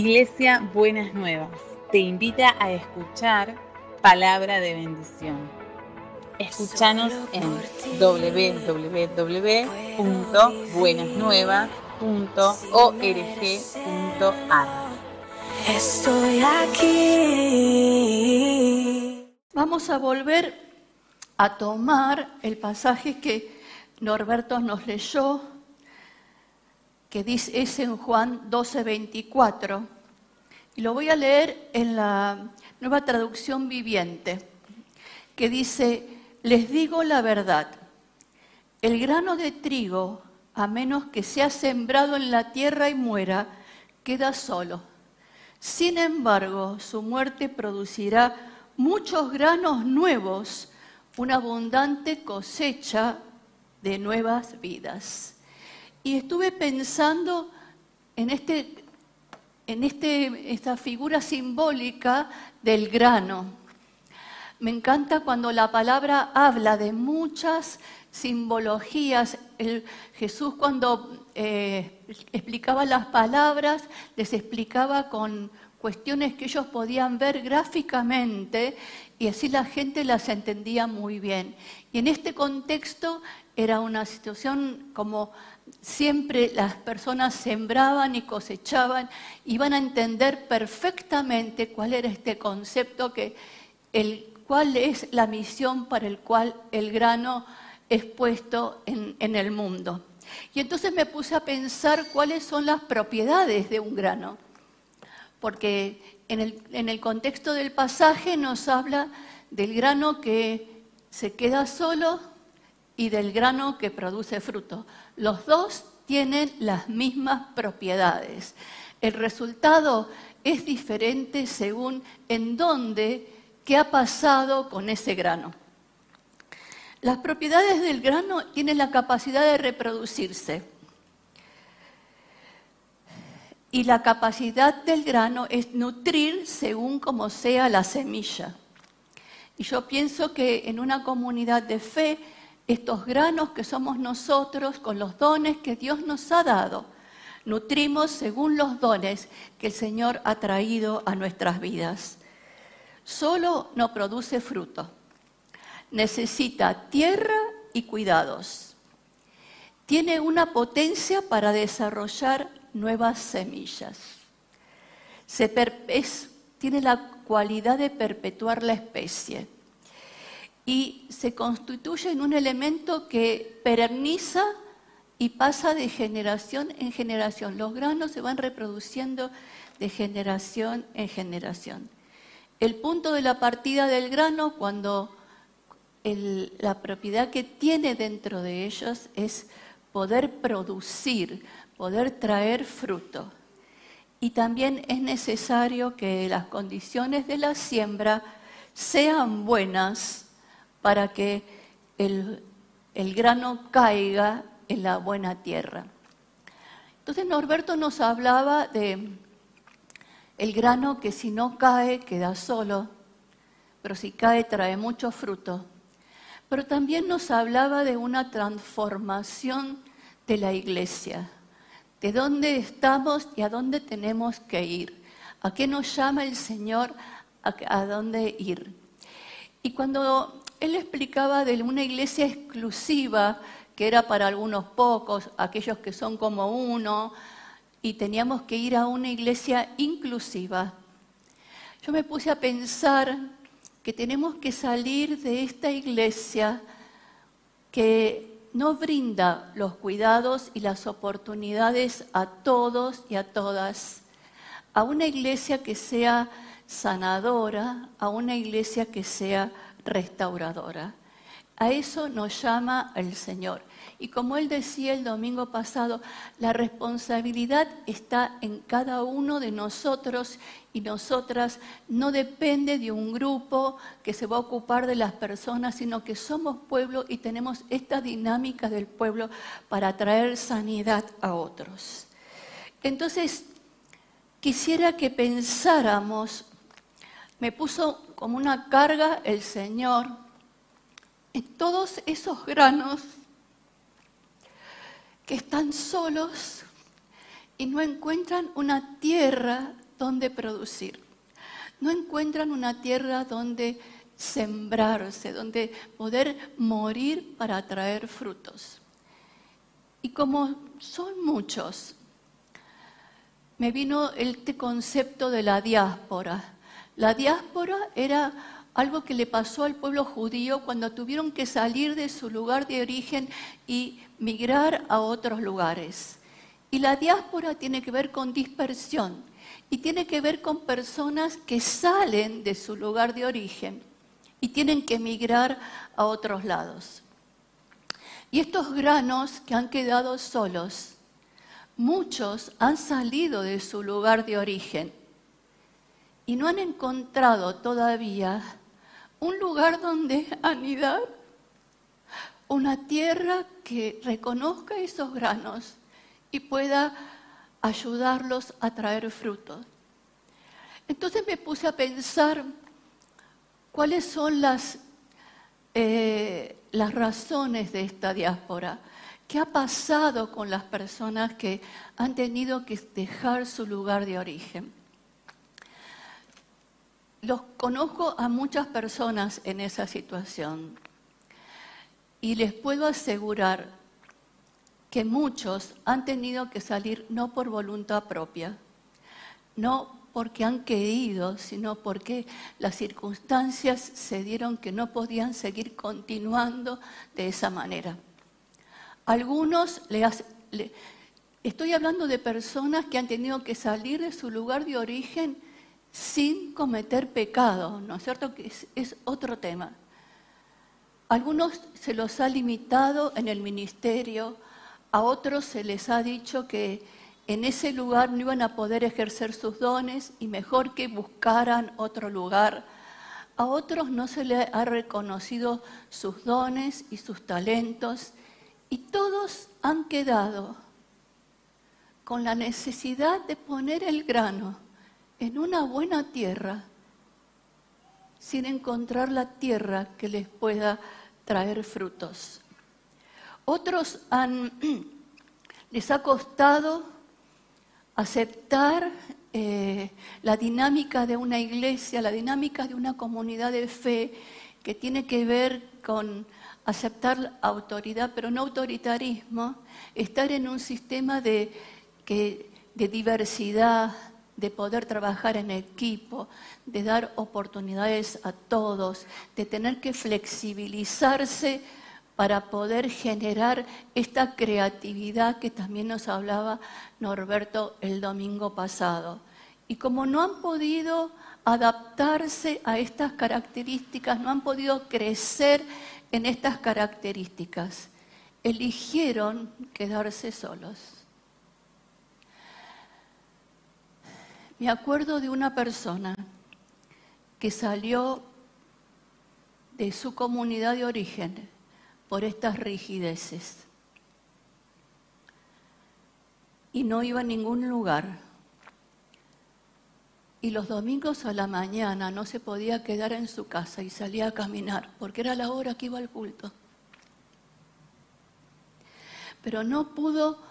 Iglesia Buenas Nuevas te invita a escuchar palabra de bendición. Escúchanos en www.buenasnuevas.org.ar. Estoy aquí. Vamos a volver a tomar el pasaje que Norberto nos leyó, que dice, es en Juan 12:24. Y lo voy a leer en la nueva traducción viviente, que dice, les digo la verdad, el grano de trigo, a menos que sea sembrado en la tierra y muera, queda solo. Sin embargo, su muerte producirá muchos granos nuevos, una abundante cosecha de nuevas vidas. Y estuve pensando en, este, en este, esta figura simbólica del grano. Me encanta cuando la palabra habla de muchas simbologías. Jesús cuando eh, explicaba las palabras, les explicaba con cuestiones que ellos podían ver gráficamente y así la gente las entendía muy bien. Y en este contexto era una situación como siempre las personas sembraban y cosechaban, iban a entender perfectamente cuál era este concepto, que el, cuál es la misión para el cual el grano es puesto en, el mundo. Y entonces me puse a pensar cuáles son las propiedades de un grano, porque en el contexto del pasaje nos habla del grano que se queda solo y del grano que produce fruto. Los dos tienen las mismas propiedades. El resultado es diferente según en dónde, qué ha pasado con ese grano. Las propiedades del grano tienen la capacidad de reproducirse. Y la capacidad del grano es nutrir según como sea la semilla. Y yo pienso que en una comunidad de fe, estos granos que somos nosotros, con los dones que Dios nos ha dado, nutrimos según los dones que el Señor ha traído a nuestras vidas. Solo no produce fruto necesita tierra y cuidados. Tiene una potencia para desarrollar nuevas semillas. tiene la cualidad de perpetuar la especie y se constituye en un elemento que perenniza y pasa de generación en generación. Los granos se van reproduciendo de generación en generación. El punto de la partida del grano, cuando la propiedad que tiene dentro de ellos es poder producir, poder traer fruto. Y también es necesario que las condiciones de la siembra sean buenas para que el, el grano caiga en la buena tierra. Entonces Norberto nos hablaba de el grano que si no cae queda solo, pero si cae trae mucho fruto pero también nos hablaba de una transformación de la iglesia, de dónde estamos y a dónde tenemos que ir, a qué nos llama el Señor, a, dónde ir. Y cuando él explicaba de una iglesia exclusiva, que era para algunos pocos, aquellos que son como uno, y teníamos que ir a una iglesia inclusiva, yo me puse a pensar que tenemos que salir de esta iglesia que no brinda los cuidados y las oportunidades a todos y a todas, a una iglesia que sea sanadora, a una iglesia que sea restauradora. A eso nos llama el Señor. Y como él decía el domingo pasado, la responsabilidad está en cada uno de nosotros y nosotras. No depende de un grupo que se va a ocupar de las personas, sino que somos pueblo y tenemos esta dinámica del pueblo para traer sanidad a otros. Entonces, quisiera que pensáramos, me puso como una carga el Señor en todos esos granos que están solos y no encuentran una tierra donde producir. No encuentran una tierra donde sembrarse, donde poder morir para traer frutos. Y como son muchos, me vino este concepto de la diáspora. La diáspora era algo que le pasó al pueblo judío cuando tuvieron que salir de su lugar de origen y migrar a otros lugares. Y la diáspora tiene que ver con dispersión y tiene que ver con personas que salen de su lugar de origen y tienen que migrar a otros lados. Y estos granos que han quedado solos, muchos han salido de su lugar de origen y no han encontrado todavía un lugar donde anidar, una tierra que reconozca esos granos y pueda ayudarlos a traer frutos. Entonces me puse a pensar cuáles son las, eh, las razones de esta diáspora. ¿Qué ha pasado con las personas que han tenido que dejar su lugar de origen? Los conozco a muchas personas en esa situación y les puedo asegurar que muchos han tenido que salir no por voluntad propia, no porque han querido, sino porque las circunstancias se dieron que no podían seguir continuando de esa manera. Algunos le, estoy hablando de personas que han tenido que salir de su lugar de origen sin cometer pecado, ¿no es cierto? Que es, otro tema. Algunos se los ha limitado en el ministerio, a otros se les ha dicho que en ese lugar no iban a poder ejercer sus dones y mejor que buscaran otro lugar. A otros no se les ha reconocido sus dones y sus talentos y todos han quedado con la necesidad de poner el grano en una buena tierra sin encontrar la tierra que les pueda traer frutos. Otros les ha costado aceptar eh, la dinámica de una iglesia, la dinámica de una comunidad de fe que tiene que ver con aceptar autoridad, pero no autoritarismo, estar en un sistema de diversidad, de poder trabajar en equipo, de dar oportunidades a todos, de tener que flexibilizarse para poder generar esta creatividad que también nos hablaba Norberto el domingo pasado. Y como no han podido adaptarse a estas características, no han podido crecer en estas características, eligieron quedarse solos. Me acuerdo de una persona que salió de su comunidad de origen por estas rigideces y no iba a ningún lugar. Y los domingos a la mañana no se podía quedar en su casa y salía a caminar, porque era la hora que iba al culto. Pero no pudo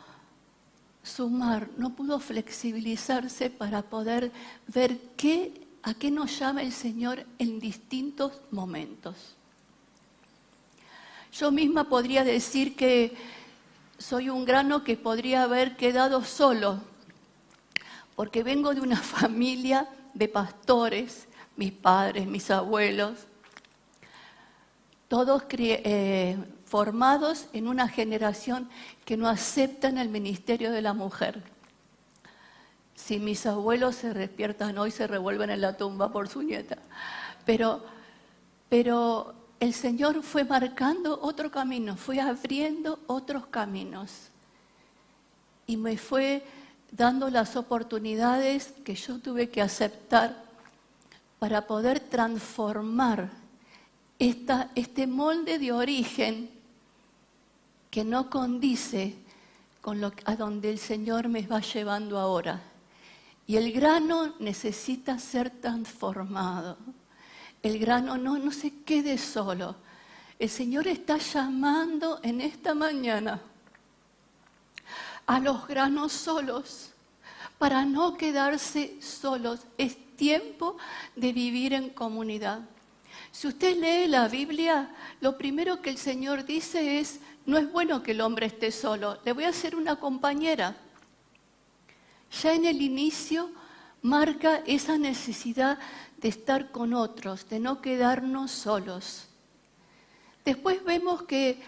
sumar, no pudo flexibilizarse para poder ver qué, a qué nos llama el Señor en distintos momentos. Yo misma podría decir que soy un grano que podría haber quedado solo, porque vengo de una familia de pastores, mis padres, mis abuelos, todos eh, formados en una generación que no aceptan el ministerio de la mujer. Si mis abuelos se despiertan hoy, se revuelven en la tumba por su nieta. Pero, pero el Señor fue marcando otro camino, fue abriendo otros caminos. Y me fue dando las oportunidades que yo tuve que aceptar para poder transformar este molde de origen que no condice con lo, a donde el Señor me va llevando ahora. Y el grano necesita ser transformado. El grano no, no se quede solo. El Señor está llamando en esta mañana a los granos solos para no quedarse solos. Es tiempo de vivir en comunidad. Si usted lee la Biblia, lo primero que el Señor dice es, no es bueno que el hombre esté solo, le voy a hacer una compañera. Ya en el inicio marca esa necesidad de estar con otros, de no quedarnos solos. Después vemos que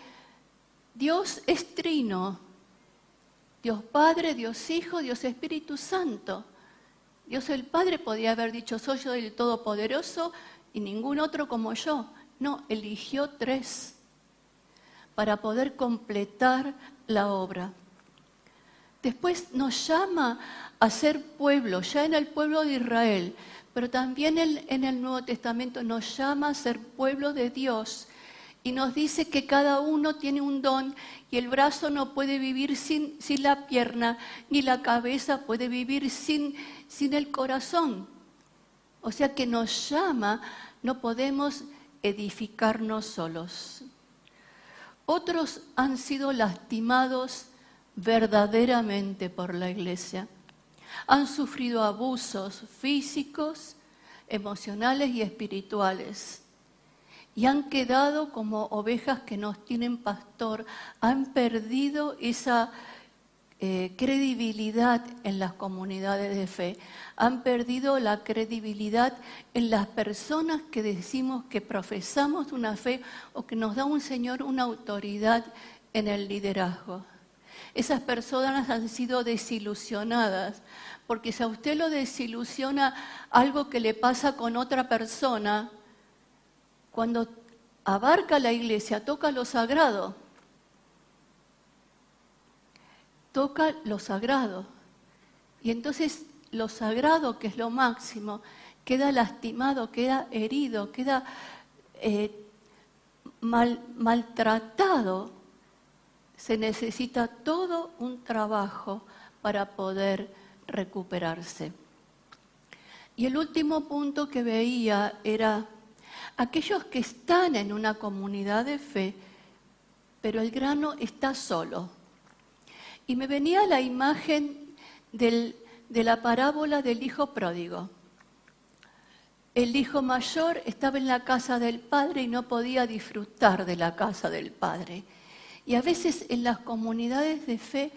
Dios es trino, Dios Padre, Dios Hijo, Dios Espíritu Santo. Dios el Padre podía haber dicho, soy yo el Todopoderoso y ningún otro como yo. No, eligió tres para poder completar la obra. Después nos llama a ser pueblo, ya en el pueblo de Israel, pero también en el Nuevo Testamento nos llama a ser pueblo de Dios y nos dice que cada uno tiene un don y el brazo no puede vivir sin, sin la pierna, ni la cabeza puede vivir sin, sin el corazón. O sea que nos llama, no podemos edificarnos solos. Otros han sido lastimados verdaderamente por la iglesia. Han sufrido abusos físicos, emocionales y espirituales y han quedado como ovejas que no tienen pastor, han perdido esa eh, credibilidad en las comunidades de fe, han perdido la credibilidad en las personas que decimos que profesamos una fe o que nos da un Señor una autoridad en el liderazgo. Esas personas han sido desilusionadas, porque si a usted lo desilusiona algo que le pasa con otra persona, cuando abarca la iglesia, toca lo sagrado. Toca lo sagrado. Y entonces lo sagrado, que es lo máximo, queda lastimado, queda herido, queda eh, maltratado. Se necesita todo un trabajo para poder recuperarse. Y el último punto que veía era aquellos que están en una comunidad de fe, pero el grano está solo. Y me venía la imagen de la parábola del hijo pródigo. El hijo mayor estaba en la casa del padre y no podía disfrutar de la casa del padre. Y a veces en las comunidades de fe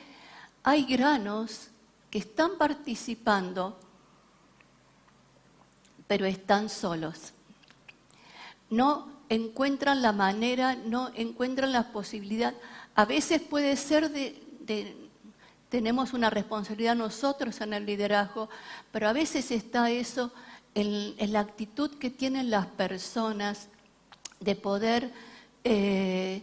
hay granos que están participando, pero están solos no encuentran la manera, no encuentran la posibilidad. A veces puede ser de, tenemos una responsabilidad nosotros en el liderazgo, pero a veces está eso en, la actitud que tienen las personas de poder eh,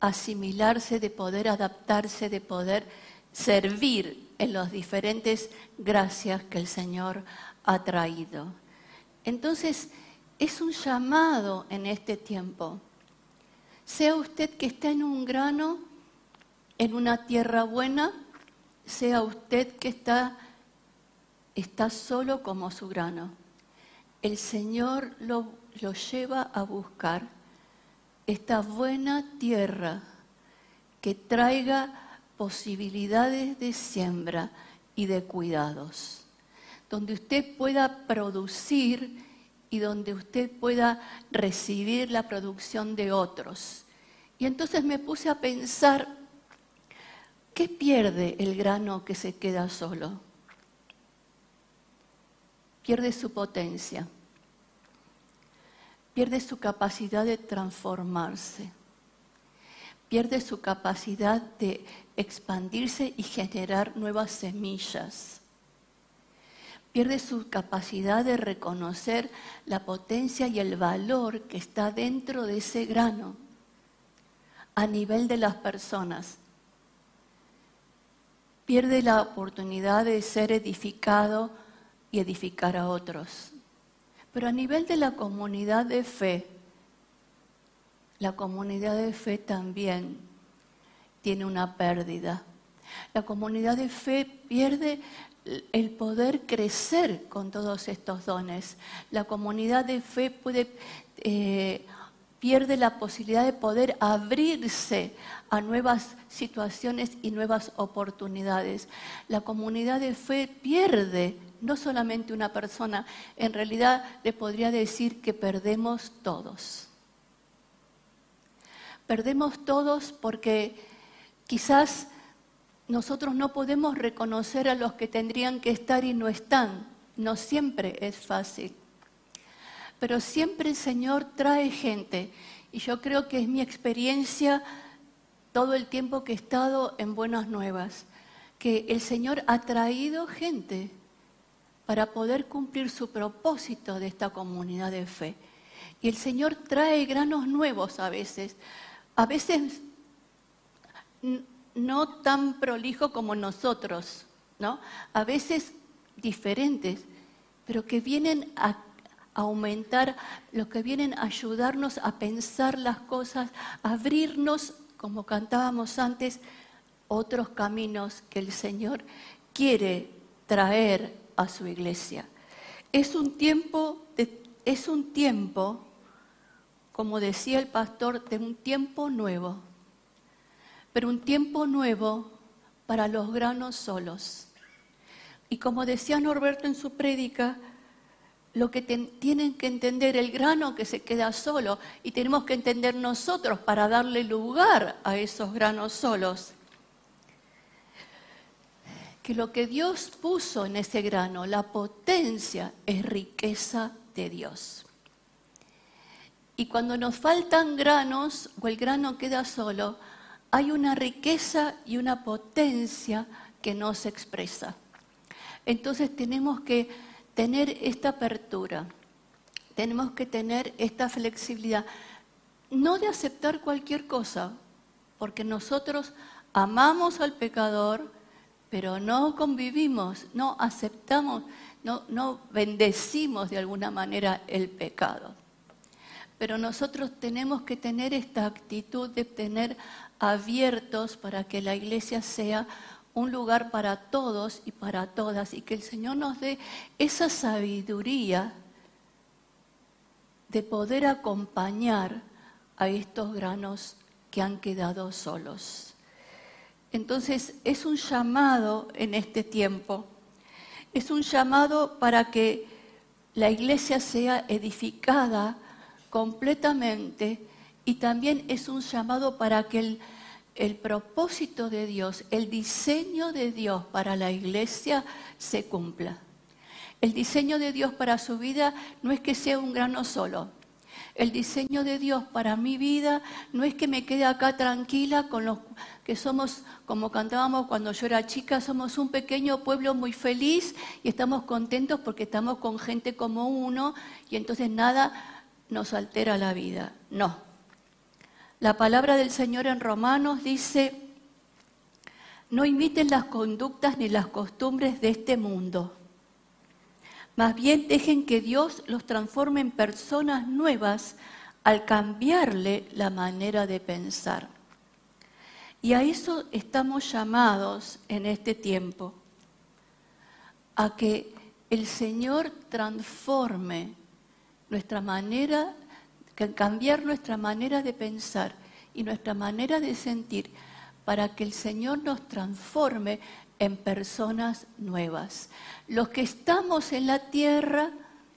asimilarse, de poder adaptarse, de poder servir en las diferentes gracias que el Señor ha traído. Entonces, es un llamado en este tiempo. Sea usted que está en un grano, en una tierra buena, sea usted que está, está solo como su grano. El Señor lo, lo lleva a buscar esta buena tierra que traiga posibilidades de siembra y de cuidados, donde usted pueda producir y donde usted pueda recibir la producción de otros. Y entonces me puse a pensar, ¿qué pierde el grano que se queda solo? Pierde su potencia, pierde su capacidad de transformarse, pierde su capacidad de expandirse y generar nuevas semillas pierde su capacidad de reconocer la potencia y el valor que está dentro de ese grano a nivel de las personas. Pierde la oportunidad de ser edificado y edificar a otros. Pero a nivel de la comunidad de fe, la comunidad de fe también tiene una pérdida. La comunidad de fe pierde el poder crecer con todos estos dones. La comunidad de fe puede eh, pierde la posibilidad de poder abrirse a nuevas situaciones y nuevas oportunidades. La comunidad de fe pierde no solamente una persona, en realidad le podría decir que perdemos todos. Perdemos todos porque quizás nosotros no podemos reconocer a los que tendrían que estar y no están. No siempre es fácil. Pero siempre el Señor trae gente. Y yo creo que es mi experiencia todo el tiempo que he estado en Buenas Nuevas, que el Señor ha traído gente para poder cumplir su propósito de esta comunidad de fe. Y el Señor trae granos nuevos a veces, a veces no tan prolijo como nosotros, ¿no? A veces diferentes, pero que vienen a aumentar, los que vienen a ayudarnos a pensar las cosas, abrirnos, como cantábamos antes, otros caminos que el Señor quiere traer a su iglesia. Es un tiempo, es un tiempo, como decía el pastor, de un tiempo nuevo, pero un tiempo nuevo para los granos solos. Y como decía Norberto en su prédica, lo que tienen que entender el grano que se queda solo y tenemos que entender nosotros para darle lugar a esos granos solos que lo que Dios puso en ese grano, la potencia, es riqueza de Dios. Y cuando nos faltan granos o el grano queda solo, hay una riqueza y una potencia que no se expresa. Entonces tenemos que tener esta apertura, tenemos que tener esta flexibilidad, no de aceptar cualquier cosa, porque nosotros amamos al pecador, pero no convivimos, no aceptamos, no, no bendecimos de alguna manera el pecado. Pero nosotros tenemos que tener esta actitud de tener abiertos para que la iglesia sea un lugar para todos y para todas y que el Señor nos dé esa sabiduría de poder acompañar a estos granos que han quedado solos. Entonces es un llamado en este tiempo, es un llamado para que la iglesia sea edificada completamente y también es un llamado para que el, propósito de Dios, el diseño de Dios para la iglesia se cumpla. El diseño de Dios para su vida no es que sea un grano solo, el diseño de Dios para mi vida no es que me quede acá tranquila con los que somos, como cantábamos cuando yo era chica, somos un pequeño pueblo muy feliz y estamos contentos porque estamos con gente como uno y entonces nada nos altera la vida. No. La palabra del Señor en Romanos dice, no imiten las conductas ni las costumbres de este mundo más bien dejen que Dios los transforme en personas nuevas al cambiarle la manera de pensar. Y a eso estamos llamados en este tiempo, a que el Señor transforme nuestra manera, cambiar nuestra manera de pensar y nuestra manera de sentir, para que el Señor nos transforme en personas nuevas. Los que estamos en la tierra,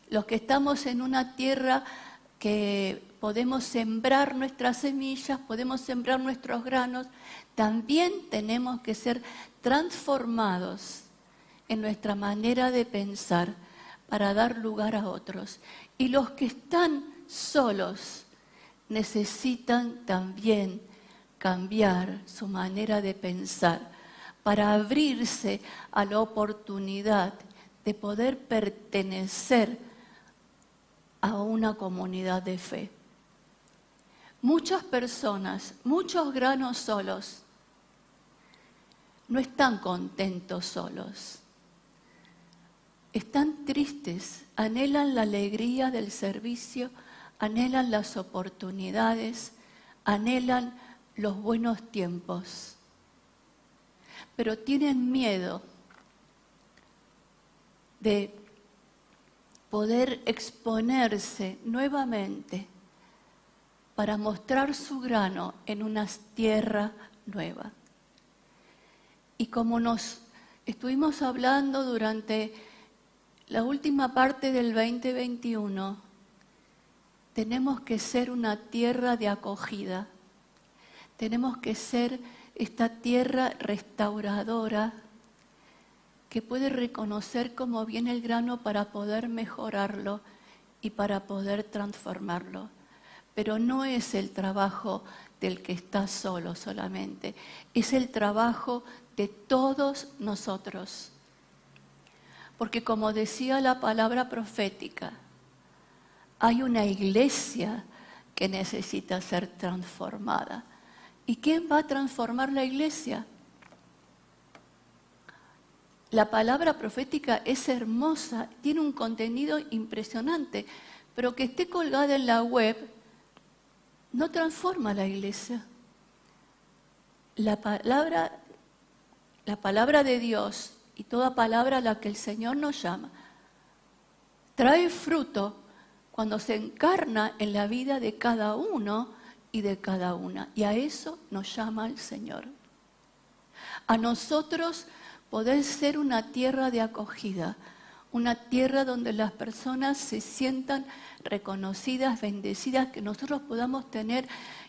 los que estamos en una tierra que podemos sembrar nuestras semillas, podemos sembrar nuestros granos, también tenemos que ser transformados en nuestra manera de pensar para dar lugar a otros. Y los que están solos necesitan también cambiar su manera de pensar para abrirse a la oportunidad de poder pertenecer a una comunidad de fe. Muchas personas, muchos granos solos, no están contentos solos. Están tristes, anhelan la alegría del servicio, anhelan las oportunidades, anhelan los buenos tiempos pero tienen miedo de poder exponerse nuevamente para mostrar su grano en una tierra nueva. Y como nos estuvimos hablando durante la última parte del 2021, tenemos que ser una tierra de acogida, tenemos que ser esta tierra restauradora que puede reconocer cómo viene el grano para poder mejorarlo y para poder transformarlo. Pero no es el trabajo del que está solo solamente, es el trabajo de todos nosotros. Porque como decía la palabra profética, hay una iglesia que necesita ser transformada. ¿Y quién va a transformar la iglesia? La palabra profética es hermosa, tiene un contenido impresionante, pero que esté colgada en la web no transforma la iglesia. La palabra, la palabra de Dios y toda palabra a la que el Señor nos llama trae fruto cuando se encarna en la vida de cada uno y de cada una. Y a eso nos llama el Señor. A nosotros poder ser una tierra de acogida, una tierra donde las personas se sientan reconocidas, bendecidas, que nosotros podamos tener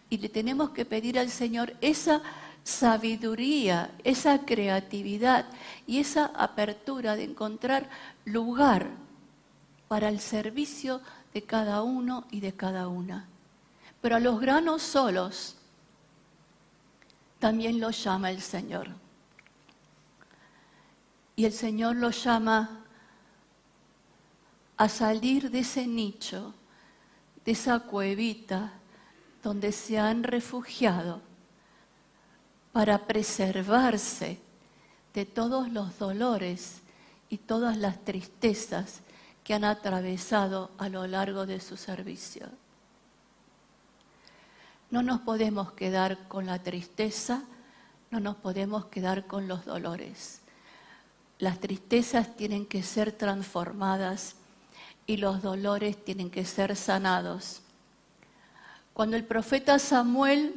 y le tenemos que pedir al Señor esa sabiduría, esa creatividad y esa apertura de encontrar lugar para el servicio de cada uno y de cada una. Pero a los granos solos también los llama el Señor. Y el Señor los llama a salir de ese nicho, de esa cuevita donde se han refugiado para preservarse de todos los dolores y todas las tristezas que han atravesado a lo largo de su servicio. No nos podemos quedar con la tristeza, no nos podemos quedar con los dolores. Las tristezas tienen que ser transformadas y los dolores tienen que ser sanados. Cuando el profeta Samuel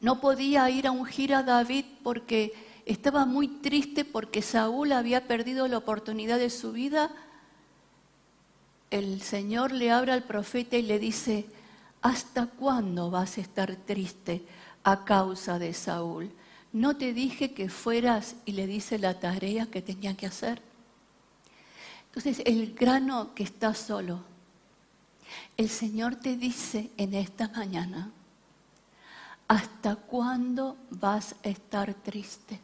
no podía ir a ungir a David porque estaba muy triste porque Saúl había perdido la oportunidad de su vida, el Señor le abre al profeta y le dice, ¿hasta cuándo vas a estar triste a causa de Saúl? ¿No te dije que fueras y le dice la tarea que tenía que hacer? Entonces, el grano que está solo, el Señor te dice en esta mañana, ¿hasta cuándo vas a estar triste?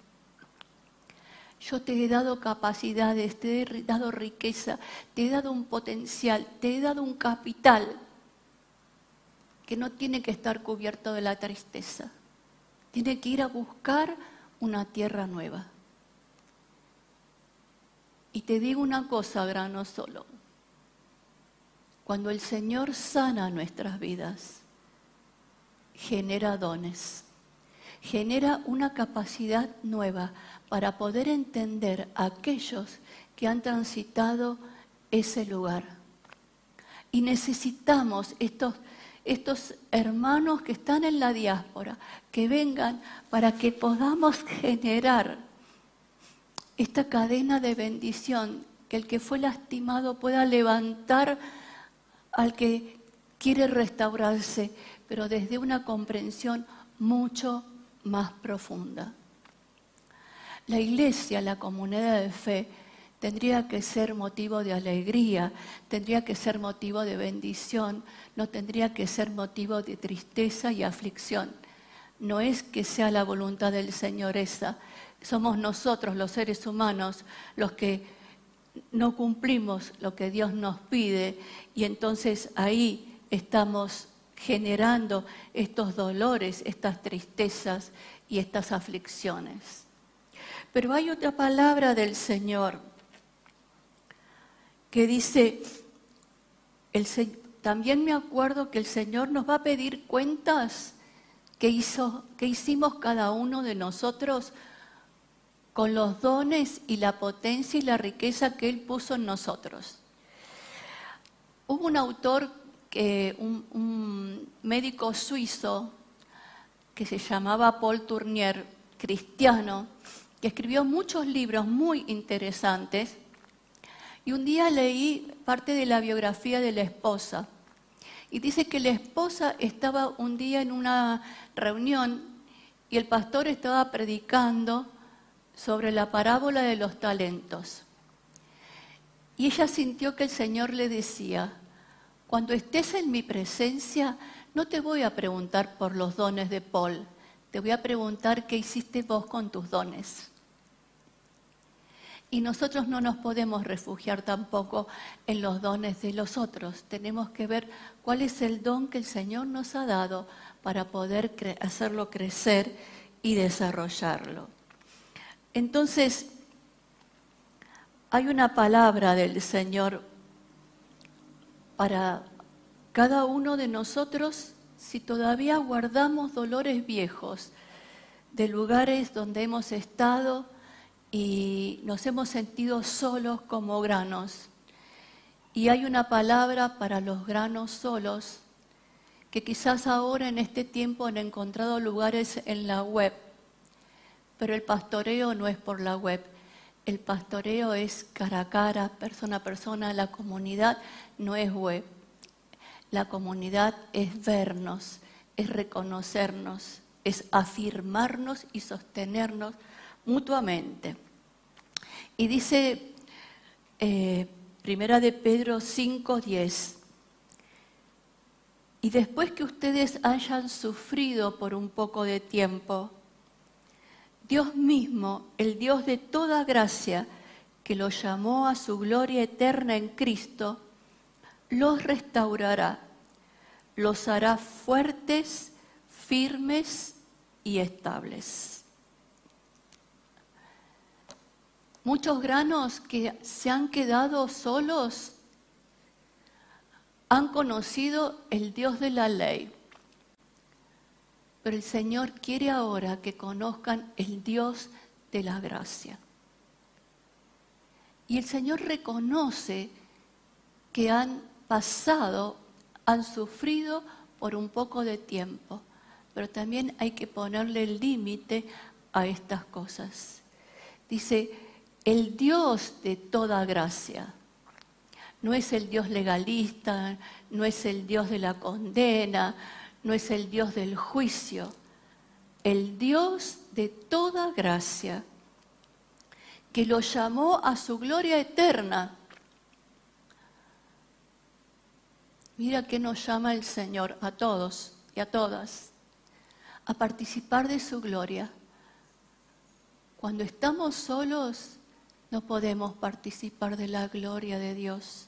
Yo te he dado capacidades, te he dado riqueza, te he dado un potencial, te he dado un capital que no tiene que estar cubierto de la tristeza. Tiene que ir a buscar una tierra nueva. Y te digo una cosa, grano solo. Cuando el Señor sana nuestras vidas, genera dones, genera una capacidad nueva para poder entender a aquellos que han transitado ese lugar. Y necesitamos estos, estos hermanos que están en la diáspora, que vengan para que podamos generar esta cadena de bendición, que el que fue lastimado pueda levantar al que quiere restaurarse, pero desde una comprensión mucho más profunda. La iglesia, la comunidad de fe, tendría que ser motivo de alegría, tendría que ser motivo de bendición, no tendría que ser motivo de tristeza y aflicción. No es que sea la voluntad del Señor esa, somos nosotros los seres humanos los que no cumplimos lo que Dios nos pide y entonces ahí estamos generando estos dolores, estas tristezas y estas aflicciones. Pero hay otra palabra del Señor que dice, también me acuerdo que el Señor nos va a pedir cuentas que, hizo, que hicimos cada uno de nosotros con los dones y la potencia y la riqueza que Él puso en nosotros. Hubo un autor que un, un médico suizo que se llamaba Paul Tournier, cristiano, que escribió muchos libros muy interesantes. Y un día leí parte de la biografía de la esposa. Y dice que la esposa estaba un día en una reunión y el pastor estaba predicando sobre la parábola de los talentos. Y ella sintió que el Señor le decía, cuando estés en mi presencia, no te voy a preguntar por los dones de Paul, te voy a preguntar qué hiciste vos con tus dones. Y nosotros no nos podemos refugiar tampoco en los dones de los otros. Tenemos que ver cuál es el don que el Señor nos ha dado para poder hacerlo crecer y desarrollarlo. Entonces, hay una palabra del Señor para cada uno de nosotros si todavía guardamos dolores viejos de lugares donde hemos estado y nos hemos sentido solos como granos. Y hay una palabra para los granos solos que quizás ahora en este tiempo han encontrado lugares en la web, pero el pastoreo no es por la web, el pastoreo es cara a cara, persona a persona, la comunidad no es web. La comunidad es vernos, es reconocernos, es afirmarnos y sostenernos mutuamente. Y dice eh, Primera de Pedro 5:10, y después que ustedes hayan sufrido por un poco de tiempo, Dios mismo, el Dios de toda gracia, que los llamó a su gloria eterna en Cristo, los restaurará, los hará fuertes, firmes y estables. Muchos granos que se han quedado solos han conocido el Dios de la ley. Pero el Señor quiere ahora que conozcan el Dios de la gracia. Y el Señor reconoce que han pasado, han sufrido por un poco de tiempo, pero también hay que ponerle límite a estas cosas. Dice, el Dios de toda gracia. No es el Dios legalista, no es el Dios de la condena, no es el Dios del juicio. El Dios de toda gracia, que lo llamó a su gloria eterna Mira que nos llama el Señor a todos y a todas a participar de su gloria. Cuando estamos solos, no podemos participar de la gloria de Dios.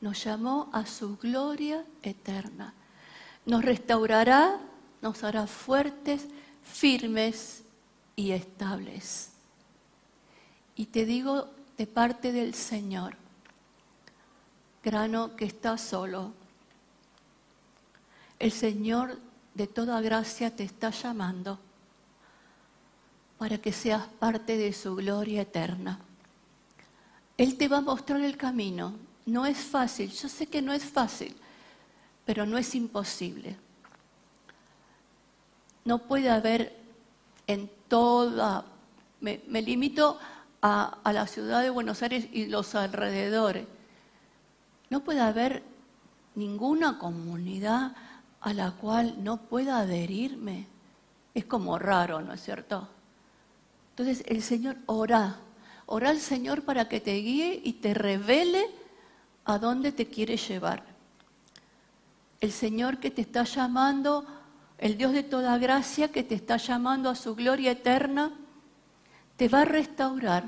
Nos llamó a su gloria eterna. Nos restaurará, nos hará fuertes, firmes y estables. Y te digo de parte del Señor, grano que está solo, el Señor de toda gracia te está llamando para que seas parte de su gloria eterna. Él te va a mostrar el camino. No es fácil, yo sé que no es fácil, pero no es imposible. No puede haber en toda, me, limito a, la ciudad de Buenos Aires y los alrededores, no puede haber ninguna comunidad a la cual no pueda adherirme. Es como raro, ¿no es cierto? Entonces el Señor ora, ora al Señor para que te guíe y te revele a dónde te quiere llevar. El Señor que te está llamando, el Dios de toda gracia que te está llamando a su gloria eterna, te va a restaurar,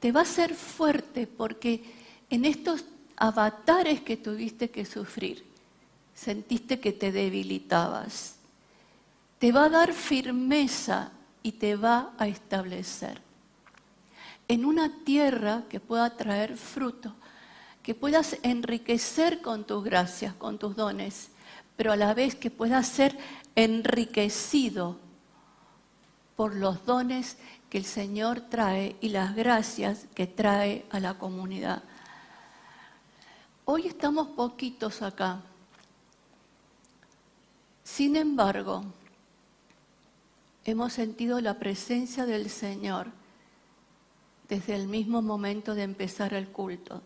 te va a hacer fuerte porque en estos avatares que tuviste que sufrir, sentiste que te debilitabas. Te va a dar firmeza y te va a establecer en una tierra que pueda traer fruto, que puedas enriquecer con tus gracias, con tus dones, pero a la vez que puedas ser enriquecido por los dones que el Señor trae y las gracias que trae a la comunidad. Hoy estamos poquitos acá. Sin embargo, hemos sentido la presencia del Señor desde el mismo momento de empezar el culto.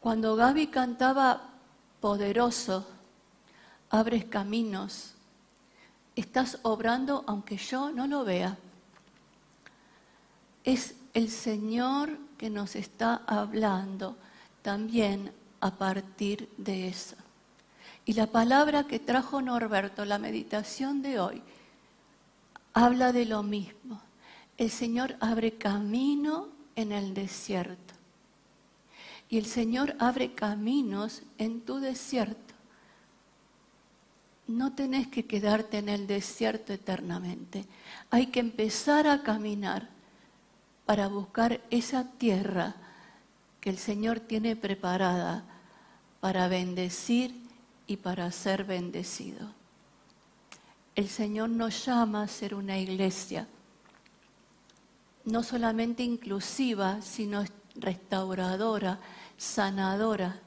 Cuando Gaby cantaba poderoso, abres caminos, estás obrando aunque yo no lo vea. Es el Señor que nos está hablando también a partir de eso. Y la palabra que trajo Norberto, la meditación de hoy, habla de lo mismo. El Señor abre camino en el desierto. Y el Señor abre caminos en tu desierto. No tenés que quedarte en el desierto eternamente. Hay que empezar a caminar para buscar esa tierra que el Señor tiene preparada para bendecir y para ser bendecido. El Señor nos llama a ser una iglesia, no solamente inclusiva, sino restauradora, sanadora,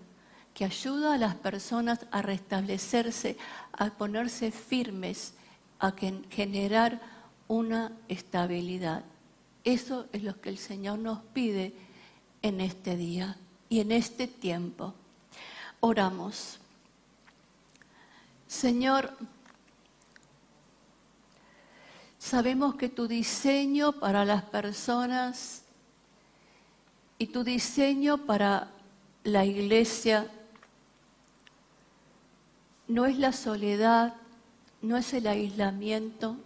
que ayuda a las personas a restablecerse, a ponerse firmes, a generar una estabilidad. Eso es lo que el Señor nos pide en este día y en este tiempo. Oramos. Señor, sabemos que tu diseño para las personas y tu diseño para la iglesia no es la soledad, no es el aislamiento,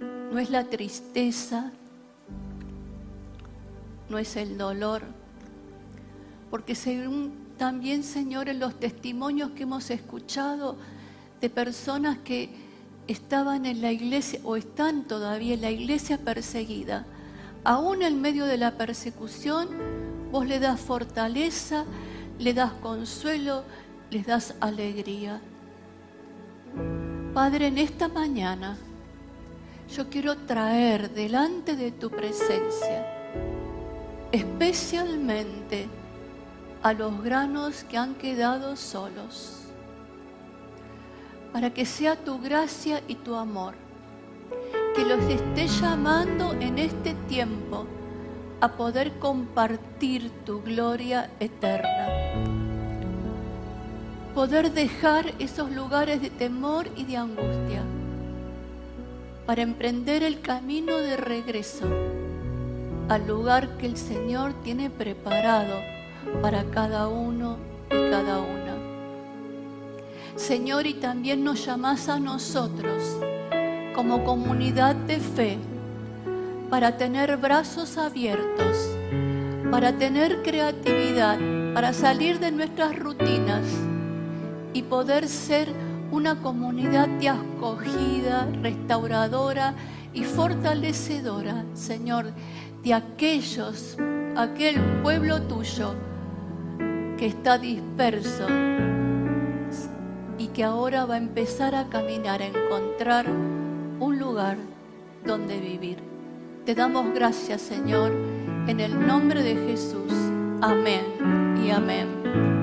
no es la tristeza, no es el dolor, porque según también, Señor, en los testimonios que hemos escuchado de personas que estaban en la iglesia o están todavía en la iglesia perseguida, aún en medio de la persecución, vos le das fortaleza, le das consuelo, les das alegría. Padre, en esta mañana, yo quiero traer delante de tu presencia, especialmente a los granos que han quedado solos, para que sea tu gracia y tu amor, que los esté llamando en este tiempo a poder compartir tu gloria eterna, poder dejar esos lugares de temor y de angustia para emprender el camino de regreso al lugar que el Señor tiene preparado para cada uno y cada una. Señor, y también nos llamas a nosotros como comunidad de fe para tener brazos abiertos, para tener creatividad, para salir de nuestras rutinas y poder ser una comunidad de acogida, restauradora y fortalecedora, Señor, de aquellos, aquel pueblo tuyo está disperso y que ahora va a empezar a caminar, a encontrar un lugar donde vivir. Te damos gracias, Señor, en el nombre de Jesús. Amén y amén.